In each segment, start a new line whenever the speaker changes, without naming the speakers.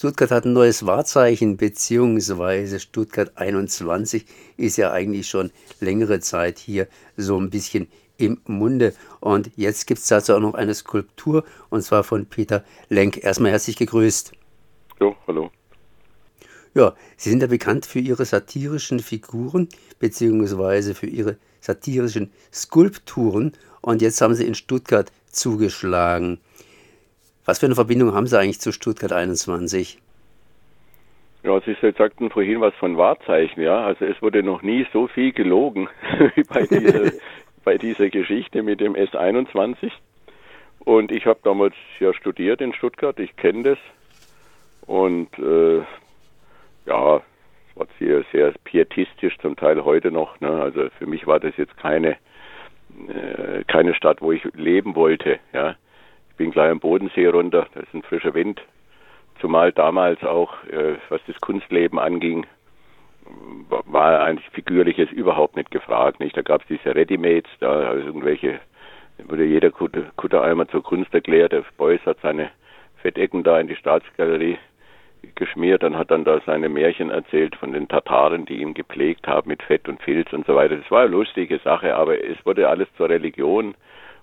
Stuttgart hat ein neues Wahrzeichen, beziehungsweise Stuttgart 21 ist ja eigentlich schon längere Zeit hier so ein bisschen im Munde. Und jetzt gibt es dazu auch noch eine Skulptur, und zwar von Peter Lenk. Erstmal herzlich gegrüßt.
Jo, hallo.
Ja, Sie sind ja bekannt für Ihre satirischen Figuren, beziehungsweise für Ihre satirischen Skulpturen. Und jetzt haben Sie in Stuttgart zugeschlagen. Was für eine Verbindung haben Sie eigentlich zu Stuttgart 21?
Ja, Sie sagten vorhin was von Wahrzeichen, ja. Also es wurde noch nie so viel gelogen wie bei dieser, bei dieser Geschichte mit dem S21. Und ich habe damals ja studiert in Stuttgart, ich kenne das. Und äh, ja, es war sehr, sehr pietistisch, zum Teil heute noch. Ne? Also für mich war das jetzt keine, äh, keine Stadt, wo ich leben wollte. Ja bin gleich am Bodensee runter, da ist ein frischer Wind. Zumal damals auch, äh, was das Kunstleben anging, war eigentlich Figürliches überhaupt nicht gefragt. Nicht? Da gab es diese Readymates, da also irgendwelche, wurde jeder Kutter, Kuttereimer zur Kunst erklärt. Der Beuys hat seine Fettecken da in die Staatsgalerie geschmiert und hat dann da seine Märchen erzählt von den Tataren, die ihn gepflegt haben mit Fett und Filz und so weiter. Das war eine lustige Sache, aber es wurde alles zur Religion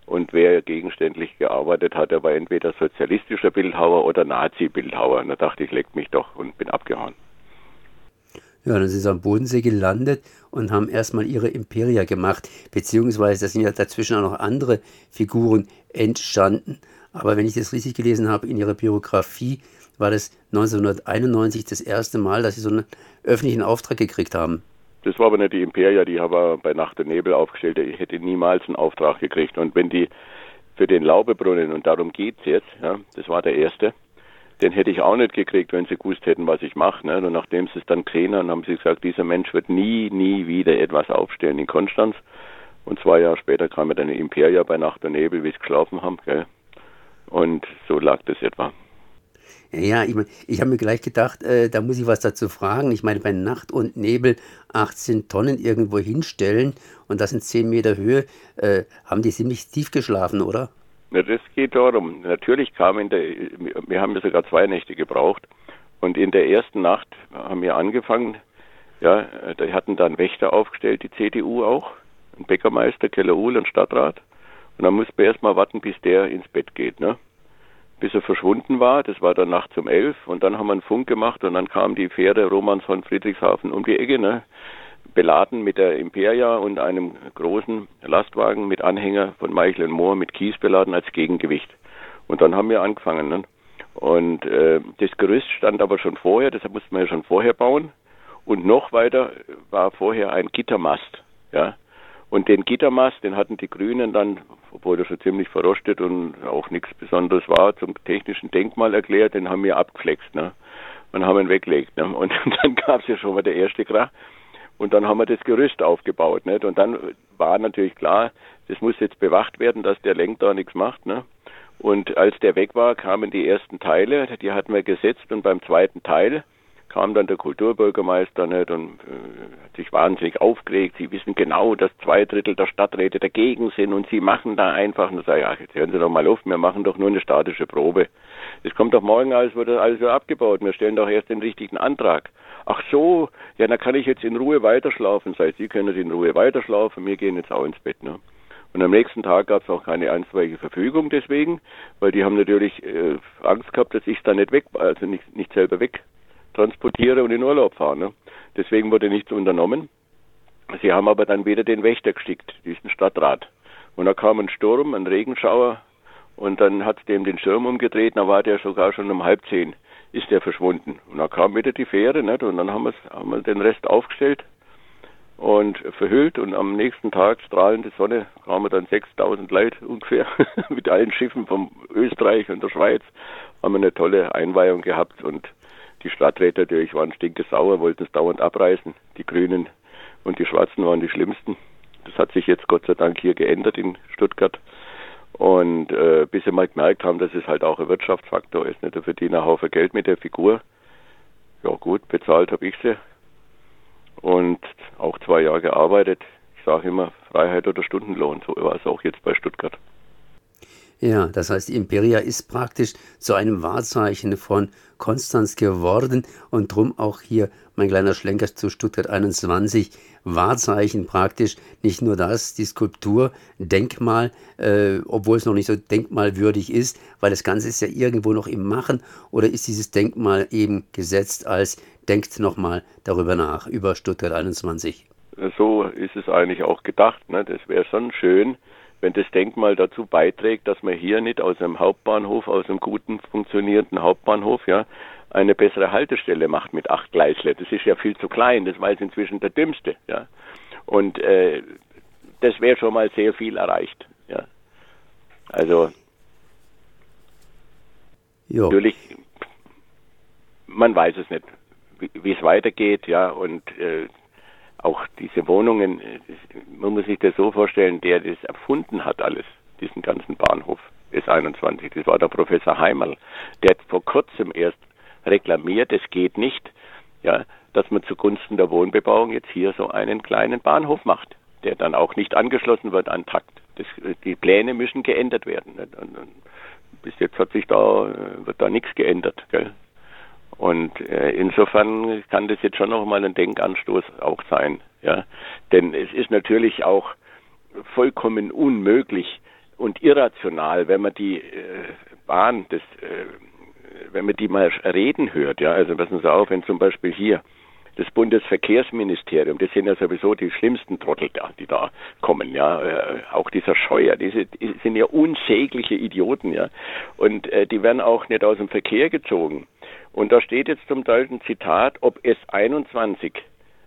und wer gegenständlich gearbeitet hat, der war entweder sozialistischer Bildhauer oder Nazi-Bildhauer. Und da dachte ich, leckt mich doch und bin abgehauen.
Ja, dann sind sie am Bodensee gelandet und haben erstmal ihre Imperia gemacht, beziehungsweise da sind ja dazwischen auch noch andere Figuren entstanden. Aber wenn ich das richtig gelesen habe in ihrer Biografie, war das 1991 das erste Mal, dass sie so einen öffentlichen Auftrag gekriegt haben.
Das war aber nicht die Imperia, die habe bei Nacht und Nebel aufgestellt. Ich hätte niemals einen Auftrag gekriegt. Und wenn die für den Laubebrunnen, und darum geht's jetzt, ja, das war der erste, den hätte ich auch nicht gekriegt, wenn sie gewusst hätten, was ich mache. Ne? Und nachdem sie es dann gesehen haben, haben sie gesagt, dieser Mensch wird nie, nie wieder etwas aufstellen in Konstanz. Und zwei Jahre später kam mir dann Imperia bei Nacht und Nebel, wie sie geschlafen haben. Gell? Und so lag das etwa.
Ja, ich, mein, ich habe mir gleich gedacht, äh, da muss ich was dazu fragen. Ich meine, bei Nacht und Nebel 18 Tonnen irgendwo hinstellen und das in 10 Meter Höhe, äh, haben die ziemlich tief geschlafen, oder?
Ja, das geht darum. Natürlich kam in der, wir haben sogar zwei Nächte gebraucht und in der ersten Nacht haben wir angefangen, ja, da hatten dann Wächter aufgestellt, die CDU auch, ein Bäckermeister, Keller Uhl und Stadtrat. Und dann mussten wir erstmal warten, bis der ins Bett geht, ne? Bis er verschwunden war. Das war dann nachts um elf und dann haben wir einen Funk gemacht und dann kam die Fähre Romans von Friedrichshafen um die Ecke, ne? beladen mit der Imperia und einem großen Lastwagen mit Anhänger von Meichel und Mohr mit Kies beladen als Gegengewicht. Und dann haben wir angefangen. Ne? Und äh, das Gerüst stand aber schon vorher, deshalb mussten wir ja schon vorher bauen. Und noch weiter war vorher ein Gittermast. Ja? Und den Gittermast, den hatten die Grünen dann, obwohl er schon ziemlich verrostet und auch nichts Besonderes war, zum technischen Denkmal erklärt, den haben wir abgeflext, ne? Und haben ihn weggelegt. Ne? Und dann gab es ja schon mal der erste Krach. Und dann haben wir das Gerüst aufgebaut. Nicht? Und dann war natürlich klar, das muss jetzt bewacht werden, dass der Lenk da nichts macht. Ne? Und als der weg war, kamen die ersten Teile, die hatten wir gesetzt und beim zweiten Teil kam dann der Kulturbürgermeister nicht und äh, hat sich wahnsinnig aufgeregt. Sie wissen genau, dass zwei Drittel der Stadträte dagegen sind und sie machen da einfach und sage, ja, jetzt hören Sie doch mal auf, wir machen doch nur eine statische Probe. Es kommt doch morgen alles, wird alles wieder abgebaut. Wir stellen doch erst den richtigen Antrag. Ach so, ja, dann kann ich jetzt in Ruhe weiterschlafen. Sei Sie können in Ruhe weiterschlafen, wir gehen jetzt auch ins Bett. Ne? Und am nächsten Tag gab es auch keine einstweilige Verfügung deswegen, weil die haben natürlich äh, Angst gehabt, dass ich es da nicht weg, also nicht, nicht selber weg transportiere und in Urlaub fahre. Ne? Deswegen wurde nichts unternommen. Sie haben aber dann wieder den Wächter geschickt, diesen Stadtrat. Und da kam ein Sturm, ein Regenschauer und dann hat es dem den Schirm umgedreht, da war der sogar schon um halb zehn, ist der verschwunden. Und da kam wieder die Fähre nicht? und dann haben, haben wir den Rest aufgestellt und verhüllt und am nächsten Tag strahlende Sonne kamen dann 6000 Leute ungefähr mit allen Schiffen von Österreich und der Schweiz haben wir eine tolle Einweihung gehabt und die Stadträte natürlich waren stinkesauer, wollten es dauernd abreißen. Die Grünen und die Schwarzen waren die schlimmsten. Das hat sich jetzt Gott sei Dank hier geändert in Stuttgart. Und äh, bis sie mal gemerkt haben, dass es halt auch ein Wirtschaftsfaktor ist. Nicht? Da verdienen einen Haufen Geld mit der Figur. Ja gut, bezahlt habe ich sie. Und auch zwei Jahre gearbeitet. Ich sage immer, Freiheit oder Stundenlohn. So war es auch jetzt bei Stuttgart.
Ja, das heißt, Imperia ist praktisch zu einem Wahrzeichen von Konstanz geworden und drum auch hier mein kleiner Schlenker zu Stuttgart 21, Wahrzeichen praktisch, nicht nur das, die Skulptur, Denkmal, äh, obwohl es noch nicht so denkmalwürdig ist, weil das Ganze ist ja irgendwo noch im Machen, oder ist dieses Denkmal eben gesetzt als, denkt nochmal darüber nach, über Stuttgart 21?
So ist es eigentlich auch gedacht, ne? das wäre schon schön, wenn das Denkmal dazu beiträgt, dass man hier nicht aus einem Hauptbahnhof, aus einem guten funktionierenden Hauptbahnhof, ja, eine bessere Haltestelle macht mit acht Gleisle. Das ist ja viel zu klein, das war jetzt inzwischen der dümmste, ja. Und äh, das wäre schon mal sehr viel erreicht, ja. Also jo. natürlich, man weiß es nicht, wie es weitergeht, ja, und äh, auch diese Wohnungen, äh, man muss sich das so vorstellen, der das erfunden hat alles, diesen ganzen Bahnhof S21, das war der Professor Heimerl, der hat vor kurzem erst reklamiert, es geht nicht, ja, dass man zugunsten der Wohnbebauung jetzt hier so einen kleinen Bahnhof macht, der dann auch nicht angeschlossen wird an Takt. Das, die Pläne müssen geändert werden. Bis jetzt hat sich da, wird da nichts geändert. Gell? Und äh, insofern kann das jetzt schon nochmal ein Denkanstoß auch sein. Ja? Denn es ist natürlich auch vollkommen unmöglich und irrational, wenn man die äh, Bahn, das, äh, wenn man die mal reden hört. Ja? Also passen Sie auf, wenn zum Beispiel hier das Bundesverkehrsministerium, das sind ja sowieso die schlimmsten Trottel da, die da kommen, ja, äh, auch dieser Scheuer, diese die sind ja unsägliche Idioten, ja, und äh, die werden auch nicht aus dem Verkehr gezogen. Und da steht jetzt zum Teil ein Zitat, ob S21,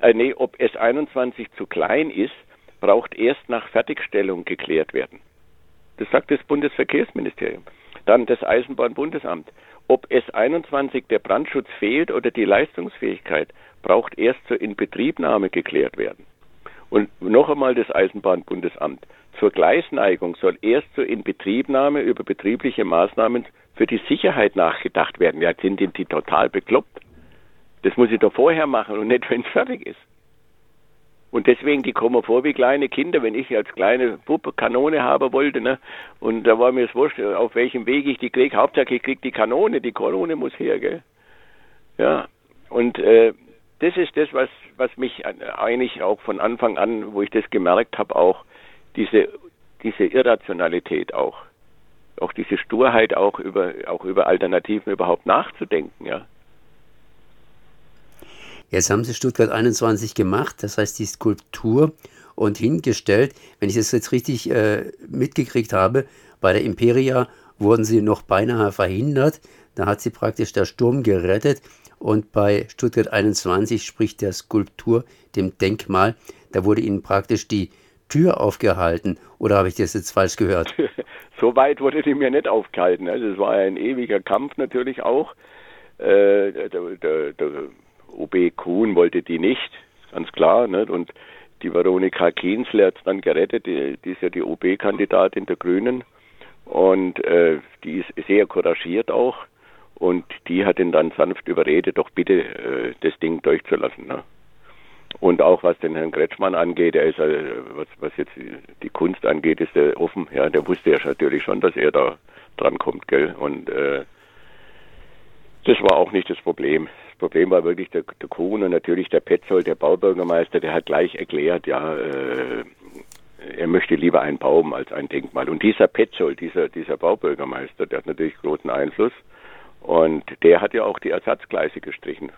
äh, nee, ob S21 zu klein ist, braucht erst nach Fertigstellung geklärt werden. Das sagt das Bundesverkehrsministerium. Dann das Eisenbahnbundesamt. Ob S21 der Brandschutz fehlt oder die Leistungsfähigkeit, braucht erst zur Inbetriebnahme geklärt werden. Und noch einmal das Eisenbahnbundesamt. Zur Gleisneigung soll erst zur Inbetriebnahme über betriebliche Maßnahmen für die Sicherheit nachgedacht werden. Ja, sind die total bekloppt? Das muss ich doch vorher machen und nicht, wenn es fertig ist. Und deswegen, die kommen vor wie kleine Kinder, wenn ich als kleine Puppe Kanone haben wollte, ne? Und da war mir das wurscht, auf welchem Weg ich die kriege. Hauptsache ich kriege die Kanone, die Kanone muss her, gell? Ja. Und äh, das ist das, was, was mich eigentlich auch von Anfang an, wo ich das gemerkt habe, auch diese, diese Irrationalität auch auch diese Sturheit auch über, auch über Alternativen überhaupt nachzudenken, ja.
Jetzt haben Sie Stuttgart 21 gemacht, das heißt die Skulptur und hingestellt. Wenn ich das jetzt richtig äh, mitgekriegt habe, bei der Imperia wurden sie noch beinahe verhindert. Da hat sie praktisch der Sturm gerettet. Und bei Stuttgart 21 spricht der Skulptur, dem Denkmal, da wurde ihnen praktisch die Tür aufgehalten. Oder habe ich das jetzt falsch gehört?
so weit wurde die mir nicht aufgehalten. Also es war ein ewiger Kampf natürlich auch. Äh, der, der, der OB Kuhn wollte die nicht, ganz klar. Nicht? Und die Veronika Kienzle hat es dann gerettet. Die, die, ist ja die OB-Kandidatin der Grünen. Und äh, die ist sehr couragiert auch. Und die hat ihn dann sanft überredet, doch bitte äh, das Ding durchzulassen. Ne? Und auch was den Herrn Kretschmann angeht, er ist, äh, was, was jetzt die Kunst angeht, ist er offen. Ja, der wusste ja natürlich schon, dass er da dran kommt, gell. Und äh, das war auch nicht das Problem. Das Problem war wirklich der, der Kuhn und natürlich der Petzold, der Baubürgermeister, der hat gleich erklärt, ja, äh, er möchte lieber einen Baum als ein Denkmal. Und dieser Petzold, dieser, dieser Baubürgermeister, der hat natürlich großen Einfluss. Und der hat ja auch die Ersatzgleise gestrichen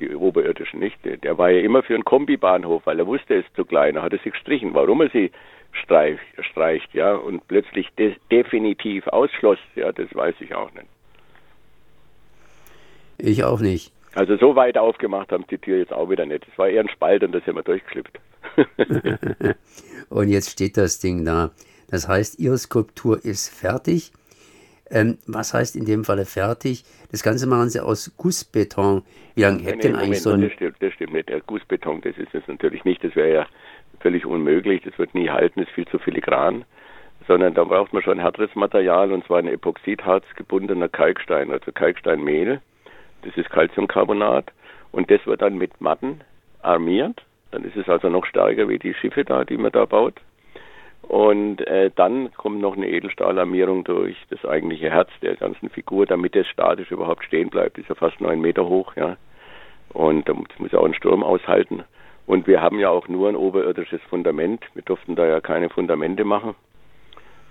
die oberirdischen nicht. Der war ja immer für einen Kombibahnhof, weil er wusste, er ist zu klein. Er hat sie gestrichen. Warum er sie streich, streicht, ja, und plötzlich de definitiv ausschloss, ja, das weiß ich auch nicht.
Ich auch nicht.
Also so weit aufgemacht haben die Tür jetzt auch wieder nicht. Es war eher ein Spalt und da sind wir durchgeschlüpft.
und jetzt steht das Ding da. Das heißt, Ihre Skulptur ist fertig. Ähm, was heißt in dem Falle fertig? Das Ganze machen Sie aus Gussbeton. Wie lange hält denn eigentlich Moment, so ein...
Das stimmt, das stimmt nicht. Der Gussbeton, das ist es natürlich nicht. Das wäre ja völlig unmöglich. Das wird nie halten, das ist viel zu filigran. Sondern da braucht man schon härteres Material und zwar ein Epoxidharz gebundener Kalkstein, also Kalksteinmehl. Das ist Calciumcarbonat. Und das wird dann mit Matten armiert. Dann ist es also noch stärker wie die Schiffe da, die man da baut. Und äh, dann kommt noch eine Edelstahlarmierung durch das eigentliche Herz der ganzen Figur, damit es statisch überhaupt stehen bleibt. Ist ja fast neun Meter hoch, ja. Und da muss auch einen Sturm aushalten. Und wir haben ja auch nur ein oberirdisches Fundament. Wir durften da ja keine Fundamente machen.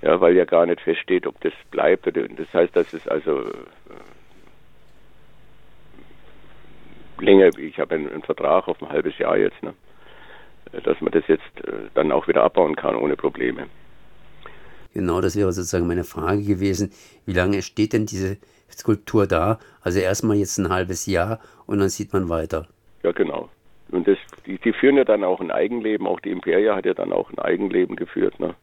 Ja, weil ja gar nicht feststeht, ob das bleibt. Das heißt, dass es also äh, länger, ich habe einen, einen, Vertrag auf ein halbes Jahr jetzt, ne? Dass man das jetzt äh, dann auch wieder abbauen kann ohne Probleme.
Genau, das wäre sozusagen meine Frage gewesen. Wie lange steht denn diese Skulptur da? Also erstmal jetzt ein halbes Jahr und dann sieht man weiter.
Ja, genau. Und das, die, die führen ja dann auch ein Eigenleben, auch die Imperia hat ja dann auch ein Eigenleben geführt. Ne?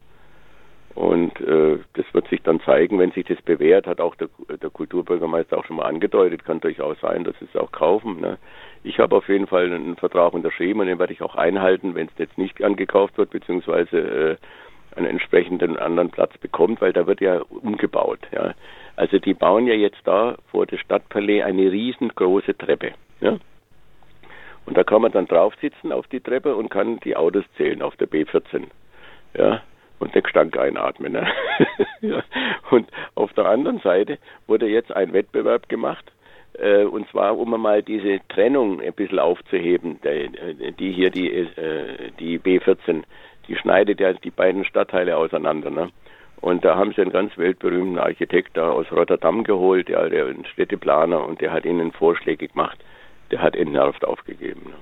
Und äh, das wird sich dann zeigen, wenn sich das bewährt, hat auch der, der Kulturbürgermeister auch schon mal angedeutet, kann durchaus sein, dass sie es auch kaufen. Ne? Ich habe auf jeden Fall einen Vertrag unterschrieben und den werde ich auch einhalten, wenn es jetzt nicht angekauft wird, beziehungsweise äh, einen entsprechenden anderen Platz bekommt, weil da wird ja umgebaut. Ja? Also die bauen ja jetzt da vor der Stadtpalais eine riesengroße Treppe. Ja? Und da kann man dann drauf sitzen auf die Treppe und kann die Autos zählen auf der B14. Ja, und den Gestank einatmen. Ne? ja. Und auf der anderen Seite wurde jetzt ein Wettbewerb gemacht, äh, und zwar um mal diese Trennung ein bisschen aufzuheben, der, die hier die, äh, die B14, die schneidet ja die beiden Stadtteile auseinander. Ne? Und da haben sie einen ganz weltberühmten Architekt da aus Rotterdam geholt, ja, der ein Städteplaner, und der hat ihnen Vorschläge gemacht. Der hat entnervt aufgegeben. Ne?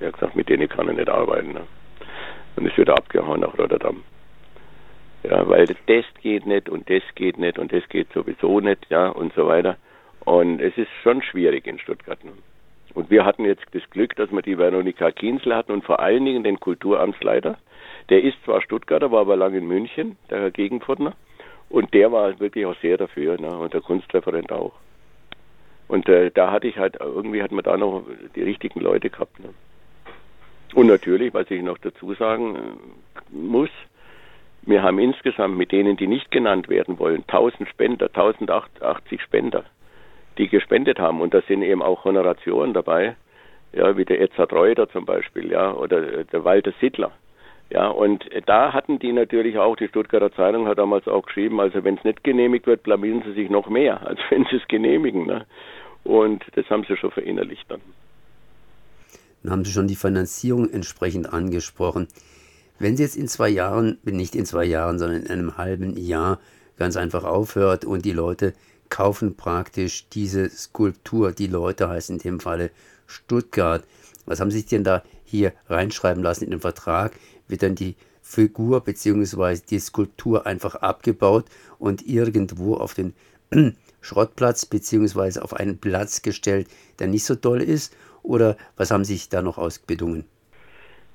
Der hat gesagt, mit denen kann er nicht arbeiten. Ne? Und ist wieder abgehauen nach Rotterdam. Ja, weil das geht nicht und das geht nicht und das geht sowieso nicht, ja, und so weiter. Und es ist schon schwierig in Stuttgart. Ne? Und wir hatten jetzt das Glück, dass wir die Veronika Kienzl hatten und vor allen Dingen den Kulturamtsleiter. Der ist zwar Stuttgarter, war aber lange in München, der Herr Gegenpförtner. Und der war wirklich auch sehr dafür, ne? und der Kunstreferent auch. Und äh, da hatte ich halt, irgendwie hat man da noch die richtigen Leute gehabt. Ne? Und natürlich, was ich noch dazu sagen äh, muss, wir haben insgesamt mit denen, die nicht genannt werden wollen, 1000 Spender, 1080 Spender, die gespendet haben. Und da sind eben auch Honorationen dabei, ja, wie der Edzard Reuter zum Beispiel, ja, oder der Walter Sittler. Ja, und da hatten die natürlich auch, die Stuttgarter Zeitung hat damals auch geschrieben, also wenn es nicht genehmigt wird, blamieren sie sich noch mehr, als wenn sie es genehmigen. Ne? Und das haben sie schon verinnerlicht dann.
Dann haben Sie schon die Finanzierung entsprechend angesprochen. Wenn sie jetzt in zwei Jahren, nicht in zwei Jahren, sondern in einem halben Jahr ganz einfach aufhört und die Leute kaufen praktisch diese Skulptur, die Leute heißen in dem Falle Stuttgart. Was haben Sie sich denn da hier reinschreiben lassen in den Vertrag? Wird dann die Figur bzw. die Skulptur einfach abgebaut und irgendwo auf den Schrottplatz bzw. auf einen Platz gestellt, der nicht so toll ist? Oder was haben Sie sich da noch ausbedungen?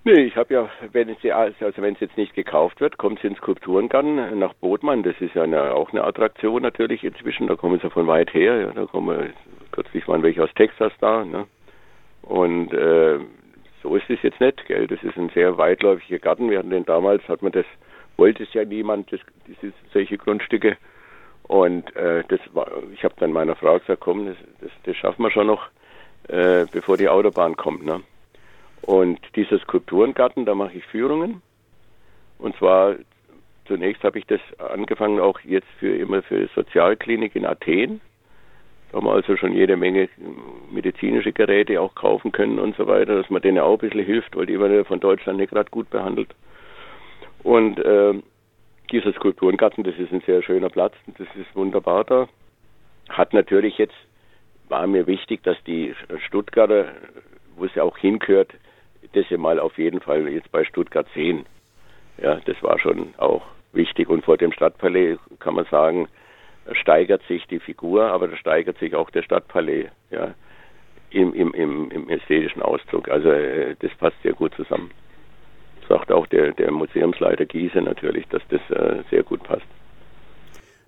Nee, ich habe ja, wenn es also wenn es jetzt nicht gekauft wird, kommt es ins Skulpturengarten nach Bodmann. Das ist ja eine, auch eine Attraktion natürlich inzwischen. Da kommen sie von weit her. Ja, da kommen kürzlich waren welche aus Texas da. Ne? Und äh, so ist es jetzt nicht, gell? Das ist ein sehr weitläufiger Garten. Wir hatten den damals, hat man das, wollte es ja niemand, das, diese, solche Grundstücke. Und äh, das war, ich habe dann meiner Frau gesagt, komm, das, das, das schaffen wir schon noch, äh, bevor die Autobahn kommt. Ne? Und dieser Skulpturengarten, da mache ich Führungen. Und zwar zunächst habe ich das angefangen auch jetzt für immer für Sozialklinik in Athen. Da haben wir also schon jede Menge medizinische Geräte auch kaufen können und so weiter, dass man denen auch ein bisschen hilft, weil die werden ja von Deutschland nicht gerade gut behandelt. Und äh, dieser Skulpturengarten, das ist ein sehr schöner Platz, das ist wunderbar da. Hat natürlich jetzt, war mir wichtig, dass die Stuttgarter, wo es ja auch hingehört, das mal auf jeden Fall jetzt bei Stuttgart sehen. Ja, das war schon auch wichtig. Und vor dem Stadtpalais kann man sagen, steigert sich die Figur, aber da steigert sich auch der Stadtpalais, ja, im, im, im, im ästhetischen Ausdruck. Also äh, das passt sehr gut zusammen. Sagt auch der, der Museumsleiter Giese natürlich, dass das äh, sehr gut passt.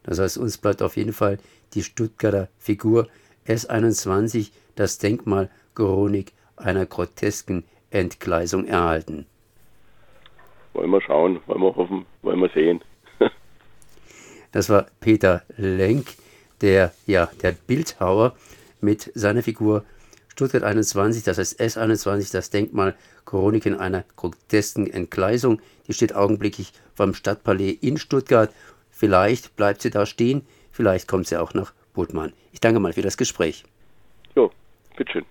Das heißt, uns bleibt auf jeden Fall die Stuttgarter Figur S21, das Denkmal Chronik einer grotesken Entgleisung erhalten.
Wollen wir schauen, wollen wir hoffen, wollen wir sehen.
das war Peter Lenk, der, ja, der Bildhauer mit seiner Figur Stuttgart 21, das heißt S21, das Denkmal Chroniken einer grotesken Entgleisung. Die steht augenblicklich vom Stadtpalais in Stuttgart. Vielleicht bleibt sie da stehen, vielleicht kommt sie auch nach Budmann. Ich danke mal für das Gespräch.
Jo, bitteschön.